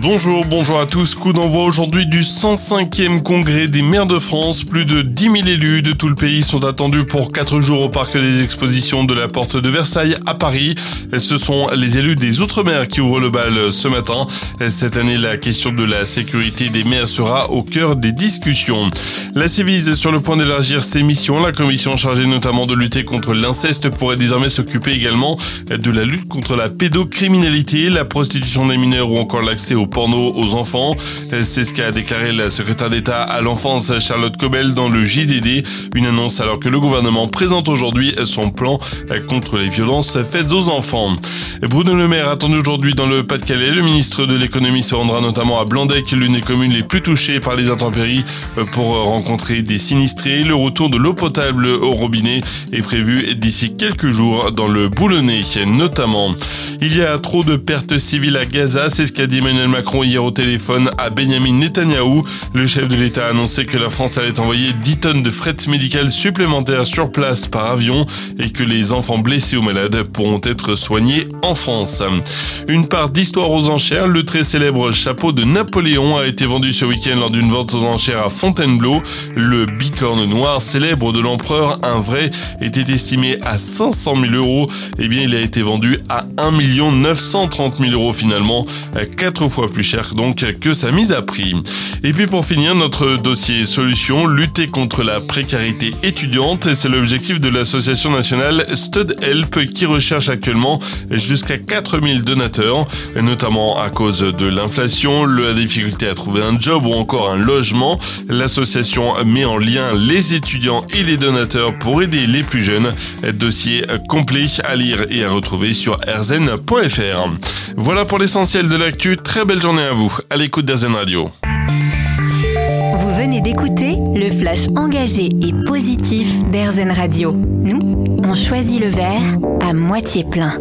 Bonjour, bonjour à tous. Coup d'envoi aujourd'hui du 105e congrès des maires de France. Plus de 10 000 élus de tout le pays sont attendus pour 4 jours au parc des expositions de la Porte de Versailles à Paris. Ce sont les élus des Outre-mer qui ouvrent le bal ce matin. Cette année, la question de la sécurité des maires sera au cœur des discussions. La Civise est sur le point d'élargir ses missions. La commission chargée notamment de lutter contre l'inceste pourrait désormais s'occuper également de la lutte contre la pédocriminalité, la prostitution des mineurs ou encore l'accès au porno aux enfants. C'est ce qu'a déclaré la secrétaire d'État à l'enfance Charlotte Cobel dans le JDD. Une annonce alors que le gouvernement présente aujourd'hui son plan contre les violences faites aux enfants. Bruno Le Maire attendu aujourd'hui dans le Pas-de-Calais. Le ministre de l'économie se rendra notamment à Blandec, l'une des communes les plus touchées par les intempéries, pour rencontrer des sinistrés. Le retour de l'eau potable au robinet est prévu d'ici quelques jours dans le Boulonnais notamment. Il y a trop de pertes civiles à Gaza, c'est ce qu'a dit Emmanuel Macron hier au téléphone à Benjamin Netanyahou. Le chef de l'État a annoncé que la France allait envoyer 10 tonnes de fret médical supplémentaires sur place par avion et que les enfants blessés ou malades pourront être soignés France. Une part d'histoire aux enchères, le très célèbre chapeau de Napoléon a été vendu ce week-end lors d'une vente aux enchères à Fontainebleau. Le bicorne noir célèbre de l'empereur, un vrai, était estimé à 500 000 euros. Eh bien, il a été vendu à 1 930 000 euros finalement, quatre fois plus cher donc que sa mise à prix. Et puis pour finir, notre dossier solution, lutter contre la précarité étudiante, c'est l'objectif de l'association nationale Stud Help qui recherche actuellement jusqu'à 4000 donateurs, notamment à cause de l'inflation, la difficulté à trouver un job ou encore un logement. L'association met en lien les étudiants et les donateurs pour aider les plus jeunes. Dossier complet à lire et à retrouver sur rzn voilà pour l'essentiel de l'actu. Très belle journée à vous, à l'écoute d'Azen Radio. Vous venez d'écouter le flash engagé et positif d'Airzen Radio. Nous, on choisit le verre à moitié plein.